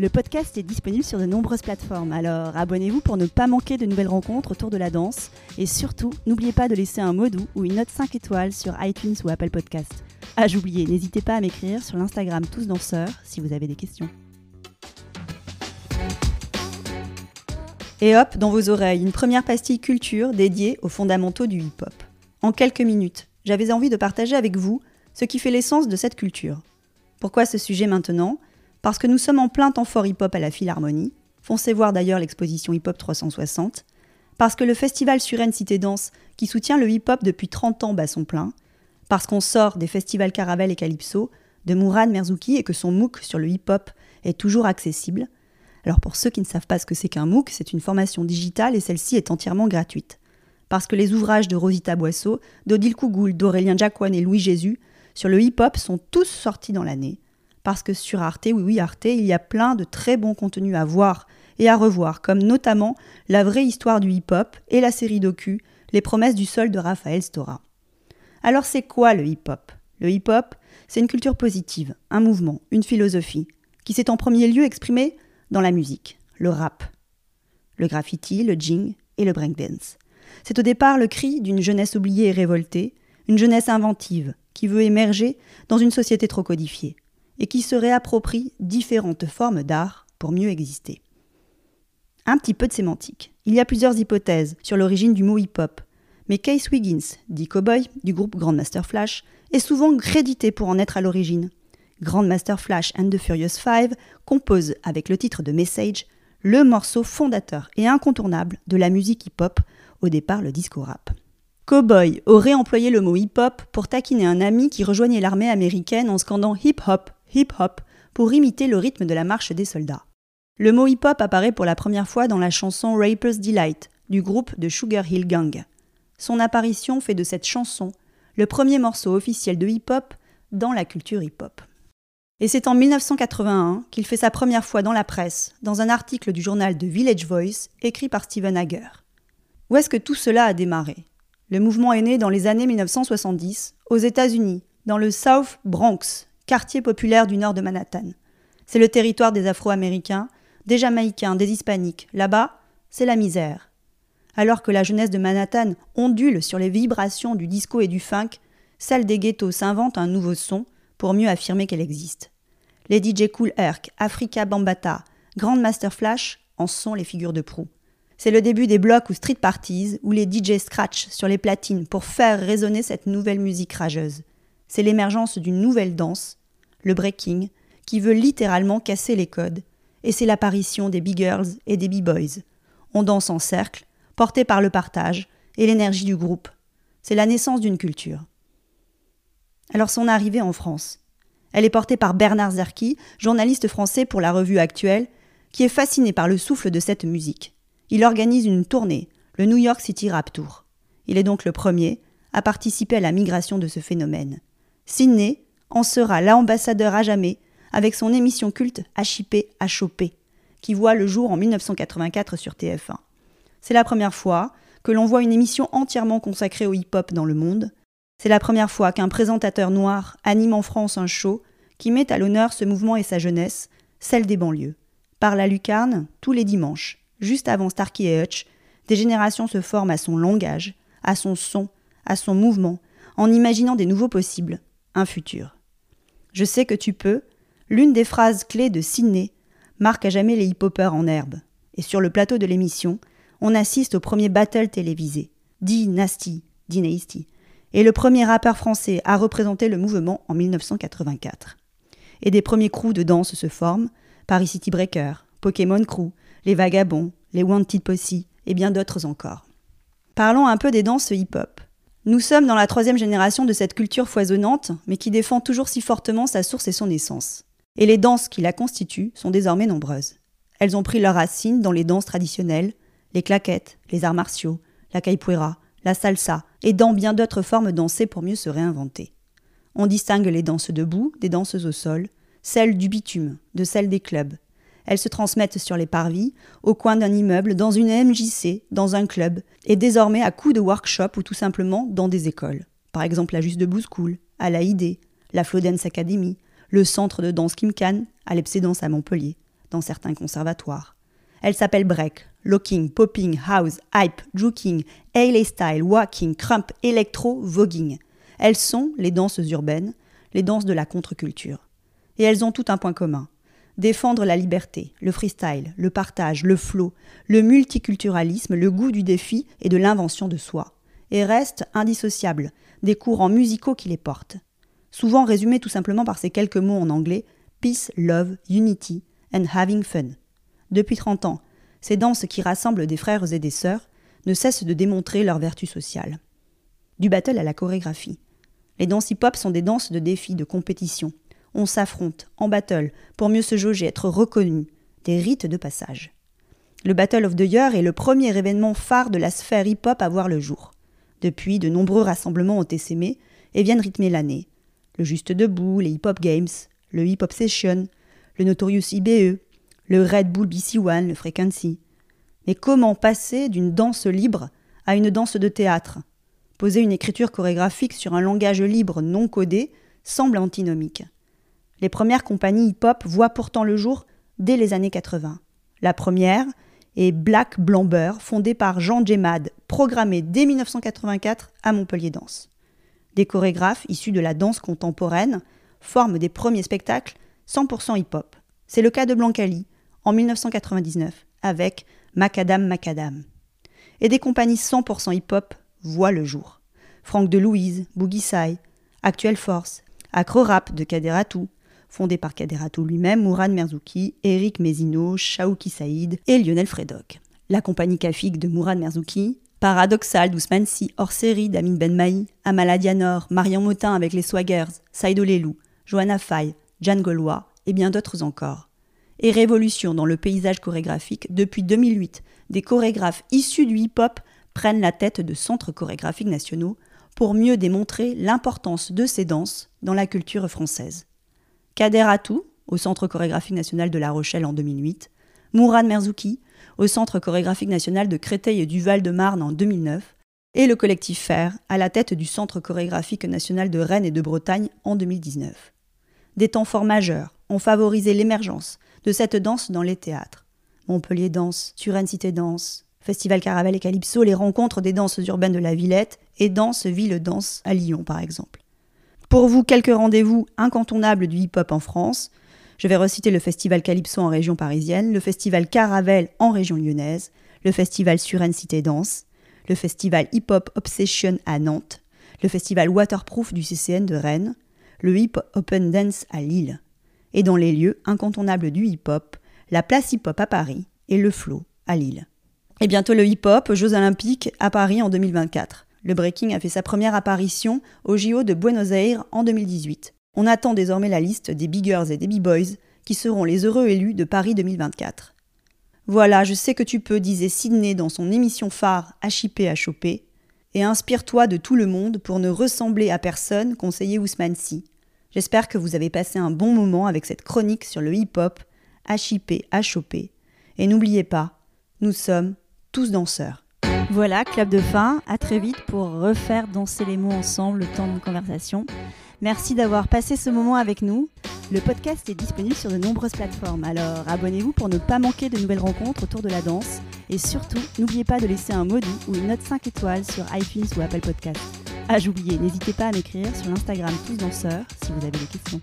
Le podcast est disponible sur de nombreuses plateformes, alors abonnez-vous pour ne pas manquer de nouvelles rencontres autour de la danse. Et surtout, n'oubliez pas de laisser un mot doux ou une note 5 étoiles sur iTunes ou Apple Podcast. Ah, j'oubliais, n'hésitez pas à m'écrire sur l'Instagram Tous Danseurs si vous avez des questions. Et hop, dans vos oreilles, une première pastille culture dédiée aux fondamentaux du hip-hop. En quelques minutes, j'avais envie de partager avec vous ce qui fait l'essence de cette culture. Pourquoi ce sujet maintenant? Parce que nous sommes en plein temps fort hip-hop à la Philharmonie, foncez voir d'ailleurs l'exposition hip-hop 360, parce que le festival Suren Cité Danse, qui soutient le hip-hop depuis 30 ans, bat son plein, parce qu'on sort des festivals Caravelle et Calypso, de Mourad Merzouki et que son MOOC sur le hip-hop est toujours accessible. Alors pour ceux qui ne savent pas ce que c'est qu'un MOOC, c'est une formation digitale et celle-ci est entièrement gratuite. Parce que les ouvrages de Rosita Boisseau, d'Odile Kougoul, d'Aurélien Jacquan et Louis Jésus sur le hip-hop sont tous sortis dans l'année parce que sur Arte, oui oui Arte, il y a plein de très bons contenus à voir et à revoir, comme notamment la vraie histoire du hip-hop et la série docu Les promesses du sol de Raphaël Stora. Alors c'est quoi le hip-hop? Le hip-hop, c'est une culture positive, un mouvement, une philosophie, qui s'est en premier lieu exprimée dans la musique, le rap, le graffiti, le jing et le breakdance. C'est au départ le cri d'une jeunesse oubliée et révoltée, une jeunesse inventive, qui veut émerger dans une société trop codifiée et qui se réapproprie différentes formes d'art pour mieux exister. Un petit peu de sémantique. Il y a plusieurs hypothèses sur l'origine du mot hip-hop, mais Case Wiggins, dit Cowboy, du groupe Grandmaster Flash, est souvent crédité pour en être à l'origine. Grandmaster Flash and the Furious Five compose, avec le titre de Message, le morceau fondateur et incontournable de la musique hip-hop, au départ le disco rap. Cowboy aurait employé le mot hip-hop pour taquiner un ami qui rejoignait l'armée américaine en scandant hip-hop hip-hop pour imiter le rythme de la marche des soldats. Le mot hip-hop apparaît pour la première fois dans la chanson Rapper's Delight du groupe de Sugar Hill Gang. Son apparition fait de cette chanson le premier morceau officiel de hip-hop dans la culture hip-hop. Et c'est en 1981 qu'il fait sa première fois dans la presse, dans un article du journal The Village Voice écrit par Steven Hager. Où est-ce que tout cela a démarré? Le mouvement est né dans les années 1970, aux États-Unis, dans le South Bronx, quartier populaire du nord de Manhattan. C'est le territoire des Afro-Américains, des Jamaïcains, des Hispaniques. Là-bas, c'est la misère. Alors que la jeunesse de Manhattan ondule sur les vibrations du disco et du funk, celle des ghettos s'invente un nouveau son pour mieux affirmer qu'elle existe. Les DJ Cool Herc, Africa Bambata, Grandmaster Flash en sont les figures de proue. C'est le début des blocs ou street parties où les DJ scratch sur les platines pour faire résonner cette nouvelle musique rageuse c'est l'émergence d'une nouvelle danse, le breaking, qui veut littéralement casser les codes, et c'est l'apparition des big girls et des b-boys. On danse en cercle, porté par le partage et l'énergie du groupe. C'est la naissance d'une culture. Alors son arrivée en France. Elle est portée par Bernard Zerki, journaliste français pour la revue actuelle, qui est fasciné par le souffle de cette musique. Il organise une tournée, le New York City Rap Tour. Il est donc le premier à participer à la migration de ce phénomène. Sydney en sera l'ambassadeur à jamais avec son émission culte HIP HOP, qui voit le jour en 1984 sur TF1. C'est la première fois que l'on voit une émission entièrement consacrée au hip-hop dans le monde. C'est la première fois qu'un présentateur noir anime en France un show qui met à l'honneur ce mouvement et sa jeunesse, celle des banlieues. Par la lucarne, tous les dimanches, juste avant Starkey et Hutch, des générations se forment à son langage, à son son, à son mouvement, en imaginant des nouveaux possibles, un futur. Je sais que tu peux, l'une des phrases clés de Sydney, marque à jamais les hip en herbe. Et sur le plateau de l'émission, on assiste au premier battle télévisé, Dynasty, Dynasty, et le premier rappeur français à représenter le mouvement en 1984. Et des premiers crews de danse se forment, Paris City Breaker, Pokémon Crew, les Vagabonds, les Wanted Posse et bien d'autres encore. Parlons un peu des danses hip-hop. Nous sommes dans la troisième génération de cette culture foisonnante, mais qui défend toujours si fortement sa source et son essence. Et les danses qui la constituent sont désormais nombreuses. Elles ont pris leurs racines dans les danses traditionnelles, les claquettes, les arts martiaux, la capoeira, la salsa, et dans bien d'autres formes dansées pour mieux se réinventer. On distingue les danses debout des danses au sol, celles du bitume, de celles des clubs. Elles se transmettent sur les parvis, au coin d'un immeuble, dans une MJC, dans un club, et désormais à coups de workshop ou tout simplement dans des écoles. Par exemple la Juste Debout School, à la ID, la Flodens Academy, le centre de danse Kimkan, à l'Epsédance à Montpellier, dans certains conservatoires. Elle s'appelle break, locking, popping, house, hype, juking, LA style, walking, crump, electro, voguing. Elles sont les danses urbaines, les danses de la contre-culture. Et elles ont tout un point commun. Défendre la liberté, le freestyle, le partage, le flow, le multiculturalisme, le goût du défi et de l'invention de soi. Et restent indissociables des courants musicaux qui les portent. Souvent résumés tout simplement par ces quelques mots en anglais Peace, Love, Unity and Having Fun. Depuis 30 ans, ces danses qui rassemblent des frères et des sœurs ne cessent de démontrer leur vertu sociale. Du battle à la chorégraphie. Les danses hip-hop sont des danses de défi, de compétition. On s'affronte, en battle, pour mieux se jauger, être reconnu. Des rites de passage. Le Battle of the Year est le premier événement phare de la sphère hip-hop à voir le jour. Depuis, de nombreux rassemblements ont essaimé et viennent rythmer l'année. Le Juste Debout, les Hip Hop Games, le Hip Hop Session, le Notorious IBE, le Red Bull BC One, le Frequency. Mais comment passer d'une danse libre à une danse de théâtre? Poser une écriture chorégraphique sur un langage libre non codé semble antinomique. Les premières compagnies hip-hop voient pourtant le jour dès les années 80. La première est Black Blamber, fondée par Jean Gemad, programmée dès 1984 à Montpellier Danse. Des chorégraphes issus de la danse contemporaine forment des premiers spectacles 100% hip-hop. C'est le cas de Blancali en 1999 avec Macadam Macadam. Et des compagnies 100% hip-hop voit le jour. Franck de Louise, Boogie Sai, Actuelle Force, Acro Rap de Kaderatou, fondé par Kaderatou lui-même, Mourad Merzouki, Eric Mézino, Shaouki Saïd et Lionel Fredoc. La compagnie Kafik de Mourad Merzouki, Paradoxal d'Ousmane Si, hors série d'Amin Ben Amala Dianor, Marion Motin avec les Swaggers, Saido Lelou, Johanna Faye, Jan Gaulois et bien d'autres encore. Et révolution dans le paysage chorégraphique depuis 2008, des chorégraphes issus du hip-hop prennent la tête de centres chorégraphiques nationaux pour mieux démontrer l'importance de ces danses dans la culture française. Kader Atou, au Centre chorégraphique national de La Rochelle en 2008, Mourad Merzouki, au Centre chorégraphique national de Créteil et du Val-de-Marne en 2009, et le collectif Fer, à la tête du Centre chorégraphique national de Rennes et de Bretagne en 2019. Des temps forts majeurs ont favorisé l'émergence de cette danse dans les théâtres. Montpellier Danse, Turenne Cité Danse, Festival Caravelle et Calypso, les rencontres des danses urbaines de la Villette et Danse Ville Danse à Lyon par exemple. Pour vous, quelques rendez-vous incontournables du hip-hop en France. Je vais reciter le Festival Calypso en région parisienne, le Festival Caravelle en région lyonnaise, le Festival Suren Cité Danse, le Festival Hip Hop Obsession à Nantes, le Festival Waterproof du CCN de Rennes, le Hip Open Dance à Lille. Et dans les lieux incontournables du hip-hop, la place hip-hop à Paris et le Flow à Lille. Et bientôt le hip-hop Jeux Olympiques à Paris en 2024. Le breaking a fait sa première apparition au JO de Buenos Aires en 2018. On attend désormais la liste des biggers et des b-boys qui seront les heureux élus de Paris 2024. Voilà, je sais que tu peux, disait Sydney dans son émission phare HIP à choper, et inspire-toi de tout le monde pour ne ressembler à personne, conseillait Ousmane Si. J'espère que vous avez passé un bon moment avec cette chronique sur le hip-hop, HIP à choper. Et n'oubliez pas, nous sommes tous danseurs. Voilà, club de fin. À très vite pour refaire danser les mots ensemble le temps de conversation. Merci d'avoir passé ce moment avec nous. Le podcast est disponible sur de nombreuses plateformes, alors abonnez-vous pour ne pas manquer de nouvelles rencontres autour de la danse. Et surtout, n'oubliez pas de laisser un doux ou une note 5 étoiles sur iTunes ou Apple Podcast. Ah, j'oubliais, n'hésitez pas à m'écrire sur l'Instagram Tous Danseurs si vous avez des questions.